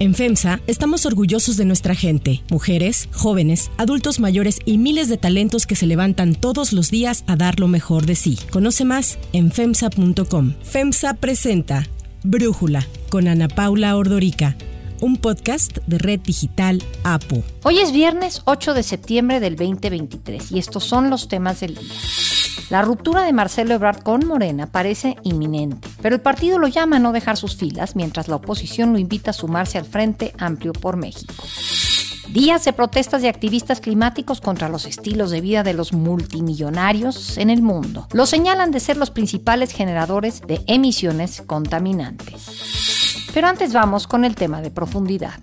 En FEMSA estamos orgullosos de nuestra gente, mujeres, jóvenes, adultos mayores y miles de talentos que se levantan todos los días a dar lo mejor de sí. Conoce más en FEMSA.com. FEMSA presenta Brújula con Ana Paula Ordorica un podcast de Red Digital APO. Hoy es viernes 8 de septiembre del 2023 y estos son los temas del día. La ruptura de Marcelo Ebrard con Morena parece inminente, pero el partido lo llama a no dejar sus filas mientras la oposición lo invita a sumarse al Frente Amplio por México. Días de protestas de activistas climáticos contra los estilos de vida de los multimillonarios en el mundo. Lo señalan de ser los principales generadores de emisiones contaminantes. Pero antes vamos con el tema de profundidad.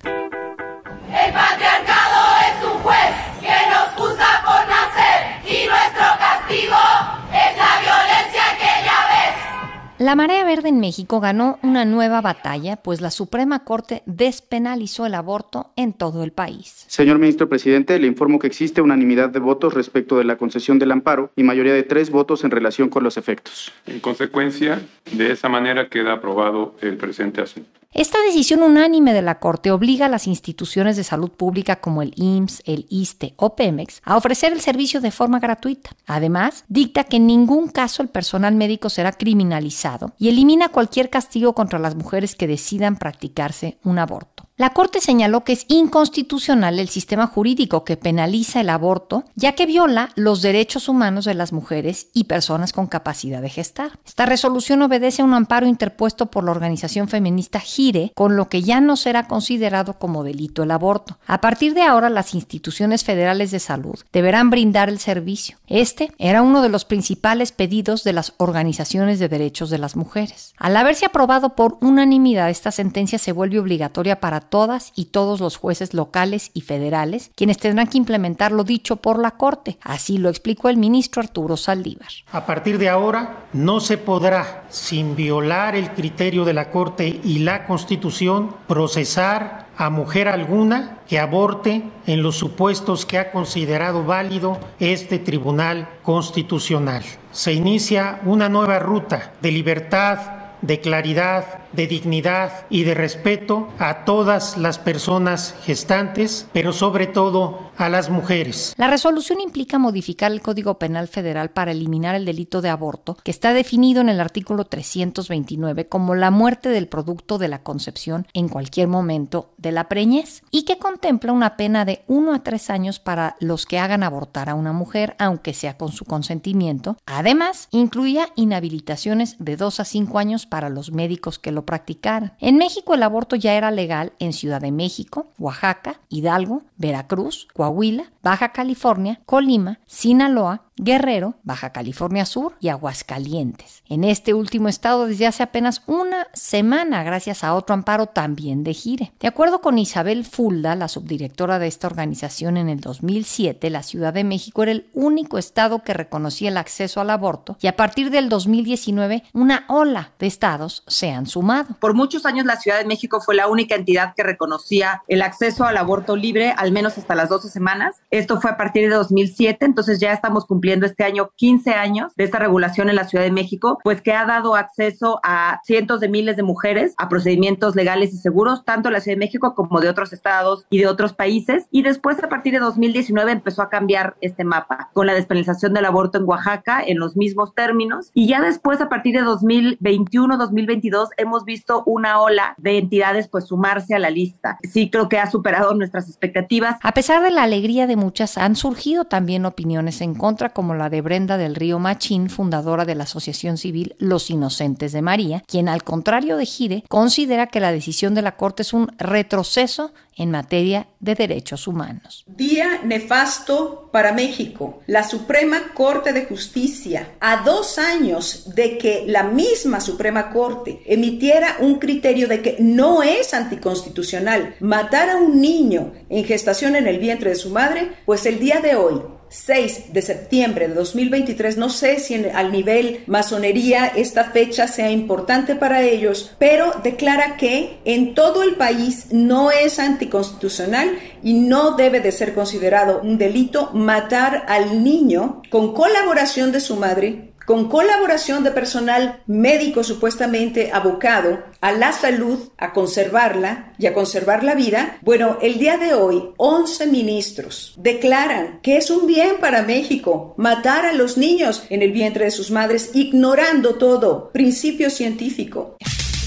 La marea verde en México ganó una nueva batalla, pues la Suprema Corte despenalizó el aborto en todo el país. Señor ministro presidente, le informo que existe unanimidad de votos respecto de la concesión del amparo y mayoría de tres votos en relación con los efectos. En consecuencia, de esa manera queda aprobado el presente asunto. Esta decisión unánime de la Corte obliga a las instituciones de salud pública como el IMSS, el ISTE o Pemex a ofrecer el servicio de forma gratuita. Además, dicta que en ningún caso el personal médico será criminalizado y elimina cualquier castigo contra las mujeres que decidan practicarse un aborto. La Corte señaló que es inconstitucional el sistema jurídico que penaliza el aborto, ya que viola los derechos humanos de las mujeres y personas con capacidad de gestar. Esta resolución obedece a un amparo interpuesto por la organización feminista GIRE, con lo que ya no será considerado como delito el aborto. A partir de ahora, las instituciones federales de salud deberán brindar el servicio. Este era uno de los principales pedidos de las organizaciones de derechos de las mujeres. Al haberse aprobado por unanimidad, esta sentencia se vuelve obligatoria para todas y todos los jueces locales y federales, quienes tendrán que implementar lo dicho por la Corte. Así lo explicó el ministro Arturo Saldívar. A partir de ahora, no se podrá, sin violar el criterio de la Corte y la Constitución, procesar a mujer alguna que aborte en los supuestos que ha considerado válido este Tribunal Constitucional. Se inicia una nueva ruta de libertad, de claridad, de dignidad y de respeto a todas las personas gestantes, pero sobre todo a las mujeres. La resolución implica modificar el Código Penal Federal para eliminar el delito de aborto, que está definido en el artículo 329 como la muerte del producto de la concepción en cualquier momento de la preñez, y que contempla una pena de 1 a 3 años para los que hagan abortar a una mujer, aunque sea con su consentimiento. Además, incluía inhabilitaciones de 2 a 5 años para los médicos que lo practicaran. En México el aborto ya era legal en Ciudad de México, Oaxaca, Hidalgo, Veracruz, Coahuila, Baja California, Colima, Sinaloa, Guerrero, Baja California Sur y Aguascalientes. En este último estado desde hace apenas una semana gracias a otro amparo también de Gire. De acuerdo con Isabel Fulda, la subdirectora de esta organización en el 2007, la Ciudad de México era el único estado que reconocía el acceso al aborto y a partir del 2019 una ola de estados se han sumado. Por muchos años la Ciudad de México fue la única entidad que reconocía el acceso al aborto libre, al menos hasta las 12 semanas. Esto fue a partir de 2007, entonces ya estamos cumpliendo este año 15 años de esta regulación en la Ciudad de México, pues que ha dado acceso a cientos de miles de mujeres a procedimientos legales y seguros, tanto en la Ciudad de México como de otros estados y de otros países. Y después, a partir de 2019, empezó a cambiar este mapa con la despenalización del aborto en Oaxaca en los mismos términos. Y ya después, a partir de 2021, 2022, hemos visto una ola de entidades pues sumarse a la lista. Sí creo que ha superado nuestras expectativas. A pesar de la alegría de muchas, han surgido también opiniones en contra, como la de Brenda del Río Machín, fundadora de la Asociación Civil Los Inocentes de María, quien al contrario de Gire considera que la decisión de la Corte es un retroceso en materia de derechos humanos. Día nefasto para México. La Suprema Corte de Justicia, a dos años de que la misma Suprema Corte emitiera un criterio de que no es anticonstitucional matar a un niño en gestación en el vientre de su madre, pues el día de hoy 6 de septiembre de 2023, no sé si en, al nivel masonería esta fecha sea importante para ellos, pero declara que en todo el país no es anticonstitucional y no debe de ser considerado un delito matar al niño con colaboración de su madre con colaboración de personal médico supuestamente abocado a la salud, a conservarla y a conservar la vida, bueno, el día de hoy 11 ministros declaran que es un bien para México matar a los niños en el vientre de sus madres ignorando todo principio científico.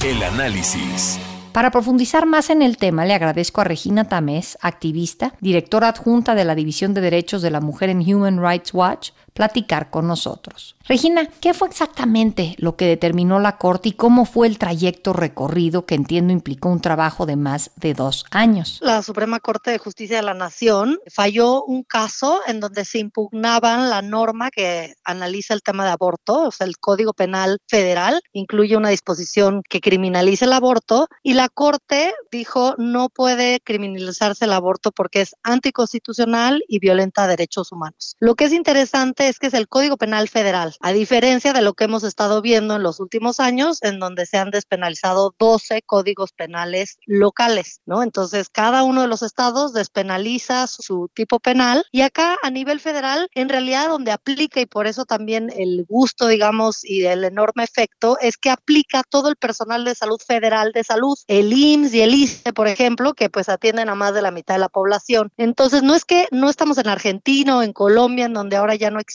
El análisis. Para profundizar más en el tema, le agradezco a Regina Tamés, activista, directora adjunta de la División de Derechos de la Mujer en Human Rights Watch, platicar con nosotros. Regina, ¿qué fue exactamente lo que determinó la Corte y cómo fue el trayecto recorrido que entiendo implicó un trabajo de más de dos años? La Suprema Corte de Justicia de la Nación falló un caso en donde se impugnaban la norma que analiza el tema de aborto, o sea, el Código Penal Federal incluye una disposición que criminaliza el aborto y la Corte dijo no puede criminalizarse el aborto porque es anticonstitucional y violenta derechos humanos. Lo que es interesante es que es el Código Penal Federal a diferencia de lo que hemos estado viendo en los últimos años, en donde se han despenalizado 12 códigos penales locales, ¿no? Entonces, cada uno de los estados despenaliza su tipo penal y acá a nivel federal, en realidad donde aplica y por eso también el gusto, digamos, y el enorme efecto es que aplica todo el personal de salud federal de salud, el IMSS y el ICE, por ejemplo, que pues atienden a más de la mitad de la población. Entonces, no es que no estamos en Argentina o en Colombia, en donde ahora ya no existe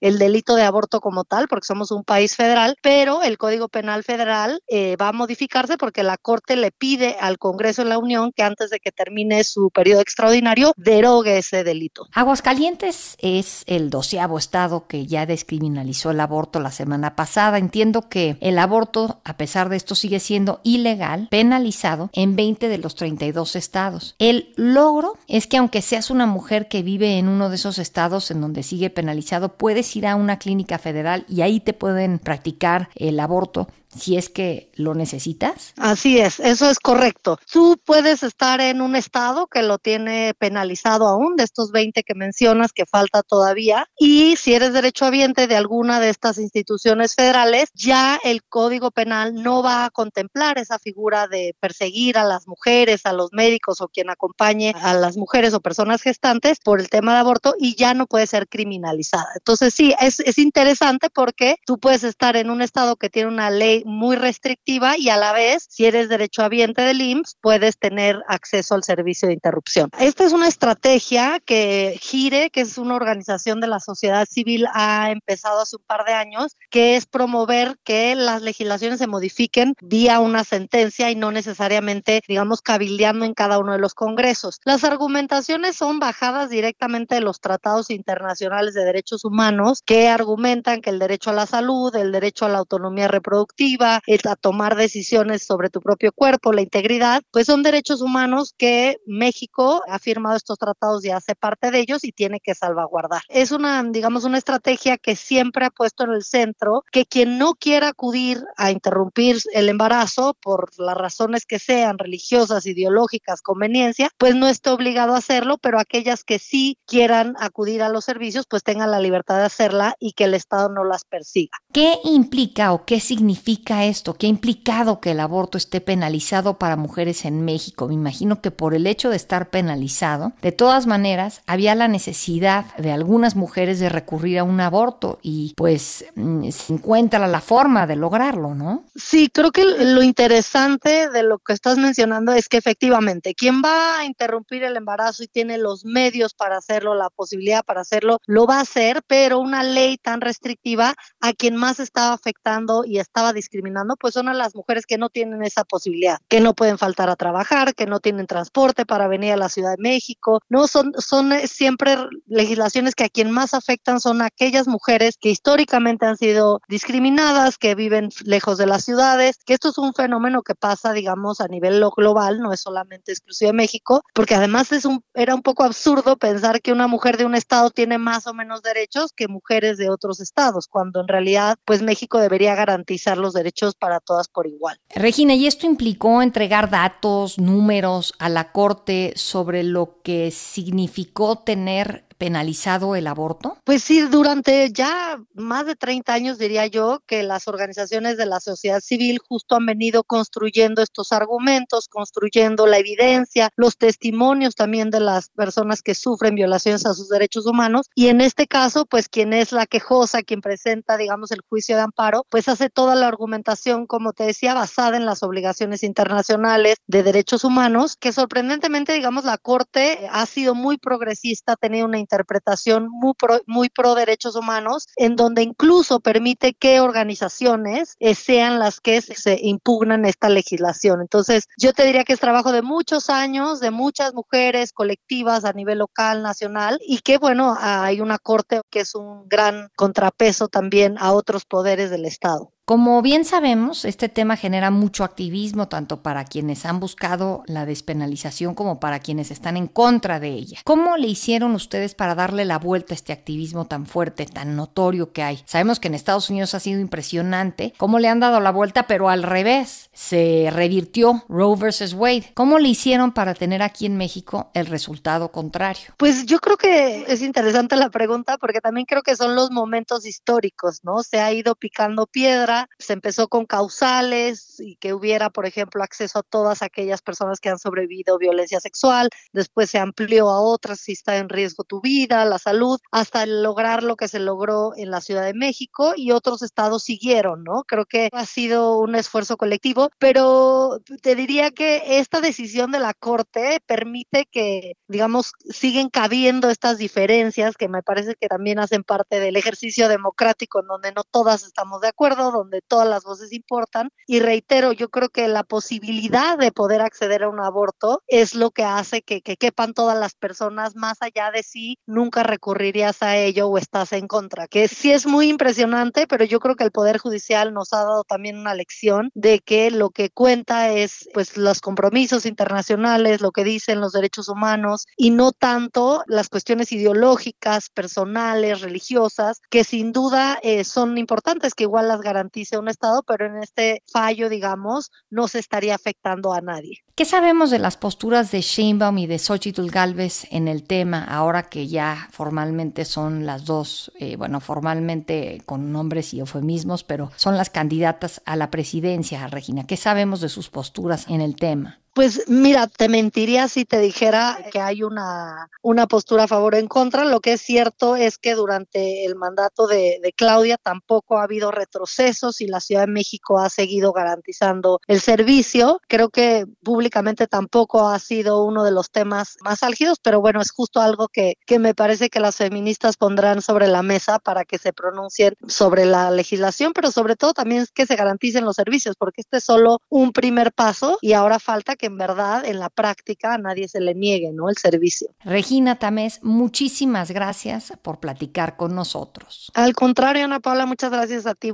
el delito de aborto como tal, porque somos un país federal, pero el Código Penal Federal eh, va a modificarse porque la Corte le pide al Congreso de la Unión que antes de que termine su periodo extraordinario derogue ese delito. Aguascalientes es el doceavo estado que ya descriminalizó el aborto la semana pasada. Entiendo que el aborto, a pesar de esto, sigue siendo ilegal, penalizado en 20 de los 32 estados. El logro es que aunque seas una mujer que vive en uno de esos estados en donde sigue penalizado, puedes ir a una clínica federal y ahí te pueden practicar el aborto si es que lo necesitas. Así es, eso es correcto. Tú puedes estar en un estado que lo tiene penalizado aún, de estos 20 que mencionas que falta todavía, y si eres derechohabiente de alguna de estas instituciones federales, ya el Código Penal no va a contemplar esa figura de perseguir a las mujeres, a los médicos o quien acompañe a las mujeres o personas gestantes por el tema de aborto y ya no puede ser criminalizada. Entonces sí, es, es interesante porque tú puedes estar en un estado que tiene una ley muy restrictiva y a la vez, si eres derechohabiente del IMSS, puedes tener acceso al servicio de interrupción. Esta es una estrategia que Gire, que es una organización de la sociedad civil, ha empezado hace un par de años, que es promover que las legislaciones se modifiquen vía una sentencia y no necesariamente, digamos, cabildeando en cada uno de los congresos. Las argumentaciones son bajadas directamente de los tratados internacionales de derechos humanos que argumentan que el derecho a la salud, el derecho a la autonomía reproductiva, a tomar decisiones sobre tu propio cuerpo, la integridad, pues son derechos humanos que México ha firmado estos tratados y hace parte de ellos y tiene que salvaguardar. Es una, digamos, una estrategia que siempre ha puesto en el centro que quien no quiera acudir a interrumpir el embarazo por las razones que sean, religiosas, ideológicas, conveniencia, pues no esté obligado a hacerlo, pero aquellas que sí quieran acudir a los servicios, pues tengan la libertad de hacerla y que el Estado no las persiga. ¿Qué implica o qué significa esto? ¿Qué ha implicado que el aborto esté penalizado para mujeres en México? Me imagino que por el hecho de estar penalizado, de todas maneras, había la necesidad de algunas mujeres de recurrir a un aborto y pues mm, se encuentra la forma de lograrlo, ¿no? Sí, creo que lo interesante de lo que estás mencionando es que efectivamente quien va a interrumpir el embarazo y tiene los medios para hacerlo, la posibilidad para hacerlo, lo va a hacer, pero una ley tan restrictiva a quien más estaba afectando y estaba discriminando discriminando, pues son a las mujeres que no tienen esa posibilidad, que no pueden faltar a trabajar, que no tienen transporte para venir a la Ciudad de México. No son, son eh, siempre legislaciones que a quien más afectan son aquellas mujeres que históricamente han sido discriminadas, que viven lejos de las ciudades, que esto es un fenómeno que pasa, digamos, a nivel global, no es solamente exclusivo de México, porque además es un, era un poco absurdo pensar que una mujer de un estado tiene más o menos derechos que mujeres de otros estados, cuando en realidad, pues México debería garantizar los derechos para todas por igual. Regina, ¿y esto implicó entregar datos, números a la Corte sobre lo que significó tener penalizado el aborto? Pues sí, durante ya más de 30 años diría yo que las organizaciones de la sociedad civil justo han venido construyendo estos argumentos, construyendo la evidencia, los testimonios también de las personas que sufren violaciones a sus derechos humanos y en este caso, pues quien es la quejosa, quien presenta, digamos, el juicio de amparo, pues hace toda la argumentación, como te decía, basada en las obligaciones internacionales de derechos humanos, que sorprendentemente, digamos, la Corte ha sido muy progresista, ha tenido una interpretación muy pro, muy pro derechos humanos, en donde incluso permite que organizaciones eh, sean las que se impugnan esta legislación. Entonces, yo te diría que es trabajo de muchos años, de muchas mujeres colectivas a nivel local, nacional, y que, bueno, hay una Corte que es un gran contrapeso también a otros poderes del Estado. Como bien sabemos, este tema genera mucho activismo tanto para quienes han buscado la despenalización como para quienes están en contra de ella. ¿Cómo le hicieron ustedes para darle la vuelta a este activismo tan fuerte, tan notorio que hay? Sabemos que en Estados Unidos ha sido impresionante cómo le han dado la vuelta, pero al revés, se revirtió Roe versus Wade. ¿Cómo le hicieron para tener aquí en México el resultado contrario? Pues yo creo que es interesante la pregunta porque también creo que son los momentos históricos, ¿no? Se ha ido picando piedra se empezó con causales y que hubiera, por ejemplo, acceso a todas aquellas personas que han sobrevivido violencia sexual, después se amplió a otras si está en riesgo tu vida, la salud, hasta lograr lo que se logró en la Ciudad de México y otros estados siguieron, ¿no? Creo que ha sido un esfuerzo colectivo, pero te diría que esta decisión de la Corte permite que, digamos, siguen cabiendo estas diferencias que me parece que también hacen parte del ejercicio democrático en donde no todas estamos de acuerdo, donde todas las voces importan. Y reitero, yo creo que la posibilidad de poder acceder a un aborto es lo que hace que, que quepan todas las personas más allá de si nunca recurrirías a ello o estás en contra, que sí es muy impresionante, pero yo creo que el Poder Judicial nos ha dado también una lección de que lo que cuenta es pues los compromisos internacionales, lo que dicen los derechos humanos y no tanto las cuestiones ideológicas, personales, religiosas, que sin duda eh, son importantes, que igual las garantías un Estado, pero en este fallo, digamos, no se estaría afectando a nadie. ¿Qué sabemos de las posturas de Sheinbaum y de Xochitl Galvez en el tema, ahora que ya formalmente son las dos, eh, bueno, formalmente con nombres y eufemismos, pero son las candidatas a la presidencia, Regina? ¿Qué sabemos de sus posturas en el tema? Pues mira, te mentiría si te dijera que hay una, una postura a favor o en contra. Lo que es cierto es que durante el mandato de, de, Claudia tampoco ha habido retrocesos y la Ciudad de México ha seguido garantizando el servicio. Creo que públicamente tampoco ha sido uno de los temas más álgidos, pero bueno, es justo algo que, que me parece que las feministas pondrán sobre la mesa para que se pronuncien sobre la legislación, pero sobre todo también que se garanticen los servicios, porque este es solo un primer paso y ahora falta que en verdad en la práctica a nadie se le niegue ¿no? el servicio. Regina Tamés, muchísimas gracias por platicar con nosotros. Al contrario, Ana Paula, muchas gracias a ti.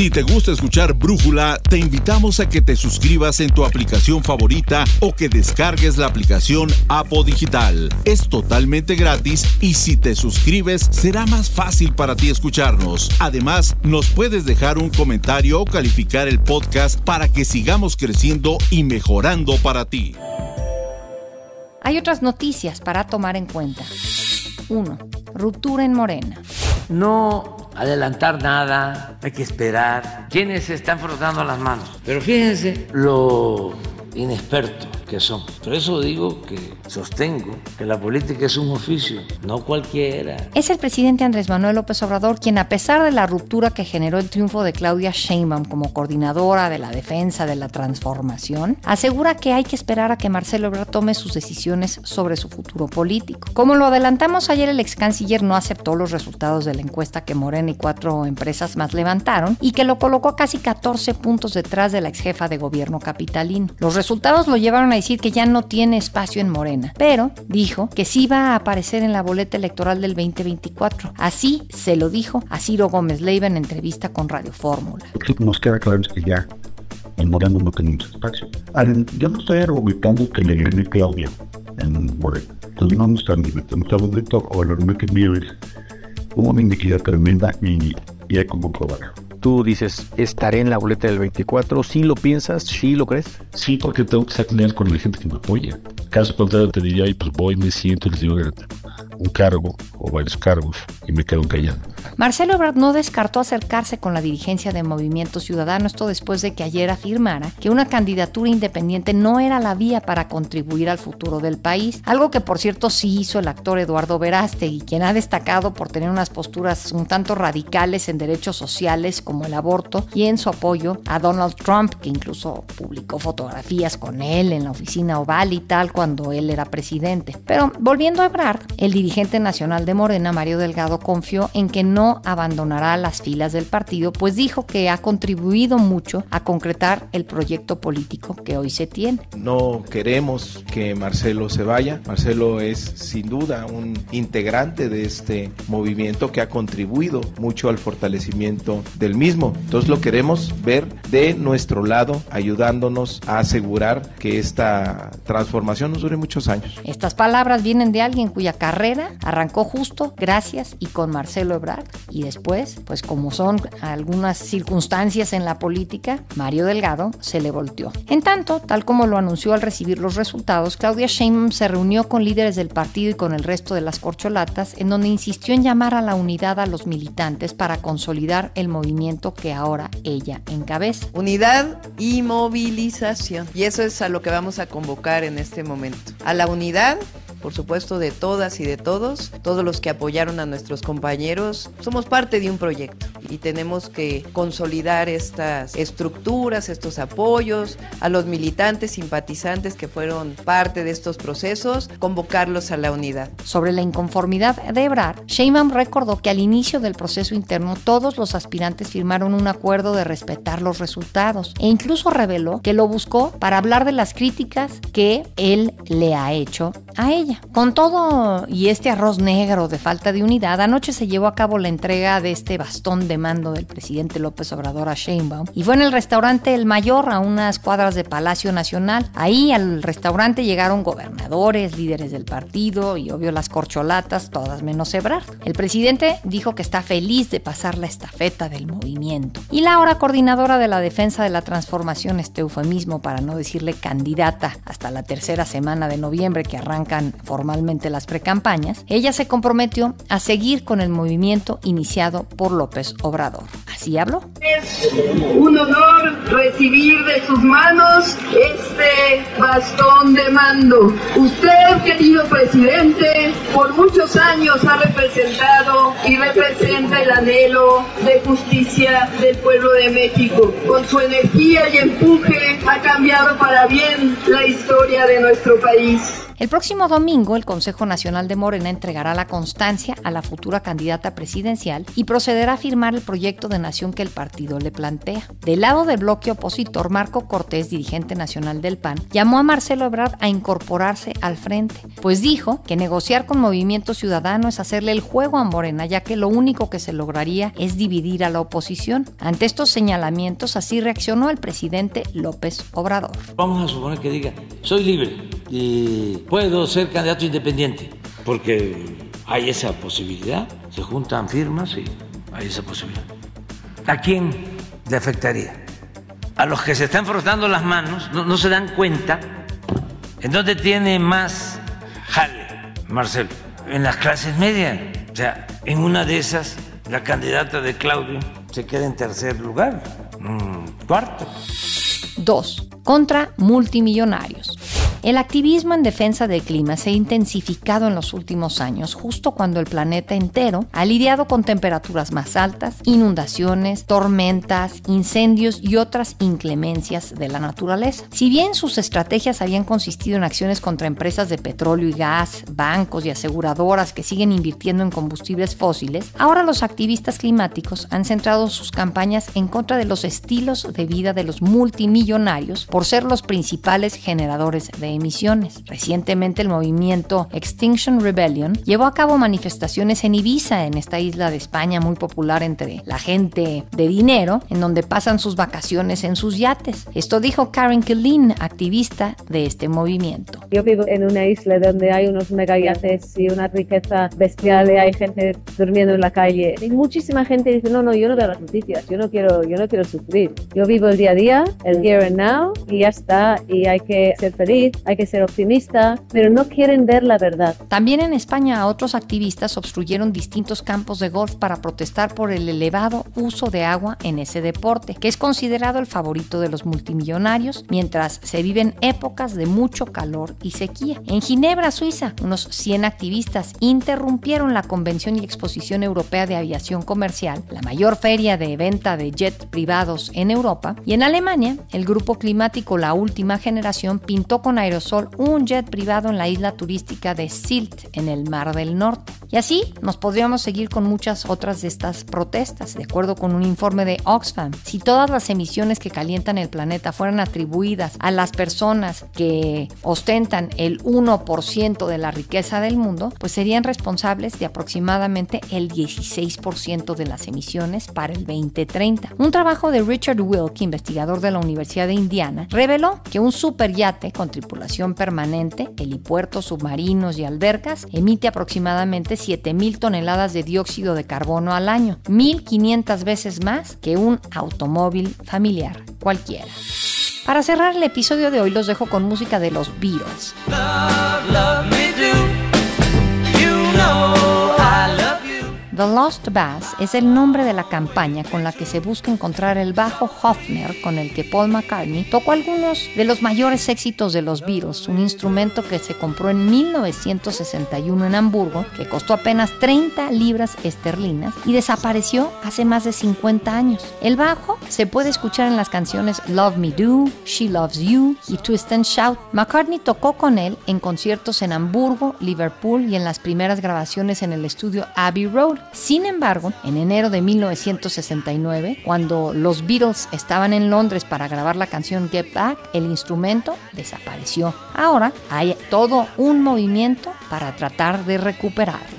Si te gusta escuchar Brújula, te invitamos a que te suscribas en tu aplicación favorita o que descargues la aplicación Apo Digital. Es totalmente gratis y si te suscribes será más fácil para ti escucharnos. Además, nos puedes dejar un comentario o calificar el podcast para que sigamos creciendo y mejorando para para ti. Hay otras noticias para tomar en cuenta. 1. Ruptura en Morena. No adelantar nada, hay que esperar. ¿Quiénes se están frotando las manos? Pero fíjense lo inexperto que son. Por eso digo que sostengo que la política es un oficio, no cualquiera. Es el presidente Andrés Manuel López Obrador quien, a pesar de la ruptura que generó el triunfo de Claudia Sheinbaum como coordinadora de la defensa de la transformación, asegura que hay que esperar a que Marcelo Ebrard tome sus decisiones sobre su futuro político. Como lo adelantamos ayer, el ex canciller no aceptó los resultados de la encuesta que Morena y cuatro empresas más levantaron y que lo colocó casi 14 puntos detrás de la ex jefa de gobierno capitalino. Los resultados lo llevaron a decir que ya no tiene espacio en Morena, pero dijo que sí va a aparecer en la boleta electoral del 2024. Así se lo dijo a Ciro Gómez Leiva en entrevista con Radio Fórmula. Nos queda claro que ya en Morena no tenemos espacio. Yo no estoy argumentando que le gane Claudia en Morena. Entonces no me están estamos de toco, lo que mío es una iniquidad tremenda y, y hay como probarlo tú dices, estaré en la boleta del 24, ¿sí lo piensas? ¿Sí lo crees? Sí, porque tengo que ser leal con la gente que me apoya. Caso contrario, te diría, pues voy, me siento y les digo, un cargo o varios cargos y me quedo callado. Marcelo Ebrard no descartó acercarse con la dirigencia de Movimiento Ciudadano, esto después de que ayer afirmara que una candidatura independiente no era la vía para contribuir al futuro del país, algo que por cierto sí hizo el actor Eduardo Verástegui, quien ha destacado por tener unas posturas un tanto radicales en derechos sociales como el aborto y en su apoyo a Donald Trump, que incluso publicó fotografías con él en la oficina oval y tal cuando él era presidente. Pero volviendo a Ebrard, el dirigente nacional de Morena, Mario Delgado, confió en que no abandonará las filas del partido, pues dijo que ha contribuido mucho a concretar el proyecto político que hoy se tiene. No queremos que Marcelo se vaya. Marcelo es sin duda un integrante de este movimiento que ha contribuido mucho al fortalecimiento del mismo. Entonces lo queremos ver de nuestro lado, ayudándonos a asegurar que esta transformación nos dure muchos años. Estas palabras vienen de alguien cuya carrera arrancó justo gracias y con Marcelo Ebrard y después, pues como son algunas circunstancias en la política, Mario Delgado se le volteó. En tanto, tal como lo anunció al recibir los resultados, Claudia Sheinbaum se reunió con líderes del partido y con el resto de las corcholatas, en donde insistió en llamar a la unidad a los militantes para consolidar el movimiento que ahora ella encabeza. Unidad y movilización. Y eso es a lo que vamos a convocar en este momento. A la unidad por supuesto, de todas y de todos, todos los que apoyaron a nuestros compañeros. Somos parte de un proyecto y tenemos que consolidar estas estructuras, estos apoyos, a los militantes, simpatizantes que fueron parte de estos procesos, convocarlos a la unidad. Sobre la inconformidad de Ebrard, Sheinbaum recordó que al inicio del proceso interno todos los aspirantes firmaron un acuerdo de respetar los resultados e incluso reveló que lo buscó para hablar de las críticas que él le ha hecho a ella. Con todo y este arroz negro de falta de unidad, anoche se llevó a cabo la entrega de este bastón de mando del presidente López Obrador a Sheinbaum y fue en el restaurante El Mayor, a unas cuadras de Palacio Nacional. Ahí al restaurante llegaron gobernadores, líderes del partido y obvio las corcholatas, todas menos Ebrard. El presidente dijo que está feliz de pasar la estafeta del movimiento. Y la ahora coordinadora de la defensa de la transformación, este eufemismo para no decirle candidata hasta la tercera semana de noviembre que arrancan formalmente las precampañas, ella se comprometió a seguir con el movimiento iniciado por López Obrador. Así habló. Es un honor recibir de sus manos este bastón de mando. Usted, querido presidente, por muchos años ha representado y representa el anhelo de justicia del pueblo de México. Con su energía y empuje ha cambiado para bien la historia de nuestro país. El próximo domingo, el Consejo Nacional de Morena entregará la constancia a la futura candidata presidencial y procederá a firmar el proyecto de nación que el partido le plantea. Del lado del bloque opositor, Marco Cortés, dirigente nacional del PAN, llamó a Marcelo Ebrard a incorporarse al frente, pues dijo que negociar con Movimiento Ciudadano es hacerle el juego a Morena, ya que lo único que se lograría es dividir a la oposición. Ante estos señalamientos, así reaccionó el presidente López Obrador. Vamos a suponer que diga, soy libre y puedo ser candidato independiente, porque hay esa posibilidad, se juntan firmas y hay esa posibilidad. ¿A quién le afectaría? A los que se están frotando las manos, no, se dan cuenta en dónde tiene más jale, Marcelo, en las clases medias. O sea, en una de esas, la candidata de Claudio se queda en tercer lugar, cuarto. Dos, contra multimillonarios. El activismo en defensa del clima se ha intensificado en los últimos años, justo cuando el planeta entero ha lidiado con temperaturas más altas, inundaciones, tormentas, incendios y otras inclemencias de la naturaleza. Si bien sus estrategias habían consistido en acciones contra empresas de petróleo y gas, bancos y aseguradoras que siguen invirtiendo en combustibles fósiles, ahora los activistas climáticos han centrado sus campañas en contra de los estilos de vida de los multimillonarios por ser los principales generadores de emisiones. Recientemente el movimiento Extinction Rebellion llevó a cabo manifestaciones en Ibiza, en esta isla de España muy popular entre la gente de dinero, en donde pasan sus vacaciones en sus yates. Esto dijo Karen Killeen, activista de este movimiento. Yo vivo en una isla donde hay unos mega yates y una riqueza bestial y hay gente durmiendo en la calle. Y muchísima gente dice, no, no, yo no veo las noticias, yo no quiero, yo no quiero sufrir. Yo vivo el día a día, el here and now y ya está, y hay que ser feliz hay que ser optimista, pero no quieren ver la verdad. También en España otros activistas obstruyeron distintos campos de golf para protestar por el elevado uso de agua en ese deporte, que es considerado el favorito de los multimillonarios, mientras se viven épocas de mucho calor y sequía. En Ginebra, Suiza, unos 100 activistas interrumpieron la Convención y Exposición Europea de Aviación Comercial, la mayor feria de venta de jets privados en Europa, y en Alemania, el grupo climático La Última Generación pintó con aerosol un jet privado en la isla turística de Silt, en el Mar del Norte. Y así nos podríamos seguir con muchas otras de estas protestas. De acuerdo con un informe de Oxfam, si todas las emisiones que calientan el planeta fueran atribuidas a las personas que ostentan el 1% de la riqueza del mundo, pues serían responsables de aproximadamente el 16% de las emisiones para el 2030. Un trabajo de Richard Wilk, investigador de la Universidad de Indiana, reveló que un superyate con tripulación permanente, helipuertos, submarinos y albercas emite aproximadamente 7.000 toneladas de dióxido de carbono al año, 1.500 veces más que un automóvil familiar cualquiera. Para cerrar el episodio de hoy los dejo con música de los Beatles. The Lost Bass es el nombre de la campaña con la que se busca encontrar el bajo Hofner con el que Paul McCartney tocó algunos de los mayores éxitos de los Beatles, un instrumento que se compró en 1961 en Hamburgo, que costó apenas 30 libras esterlinas y desapareció hace más de 50 años. El bajo se puede escuchar en las canciones Love Me Do, She Loves You y Twist and Shout. McCartney tocó con él en conciertos en Hamburgo, Liverpool y en las primeras grabaciones en el estudio Abbey Road. Sin embargo, en enero de 1969, cuando los Beatles estaban en Londres para grabar la canción Get Back, el instrumento desapareció. Ahora hay todo un movimiento para tratar de recuperarlo.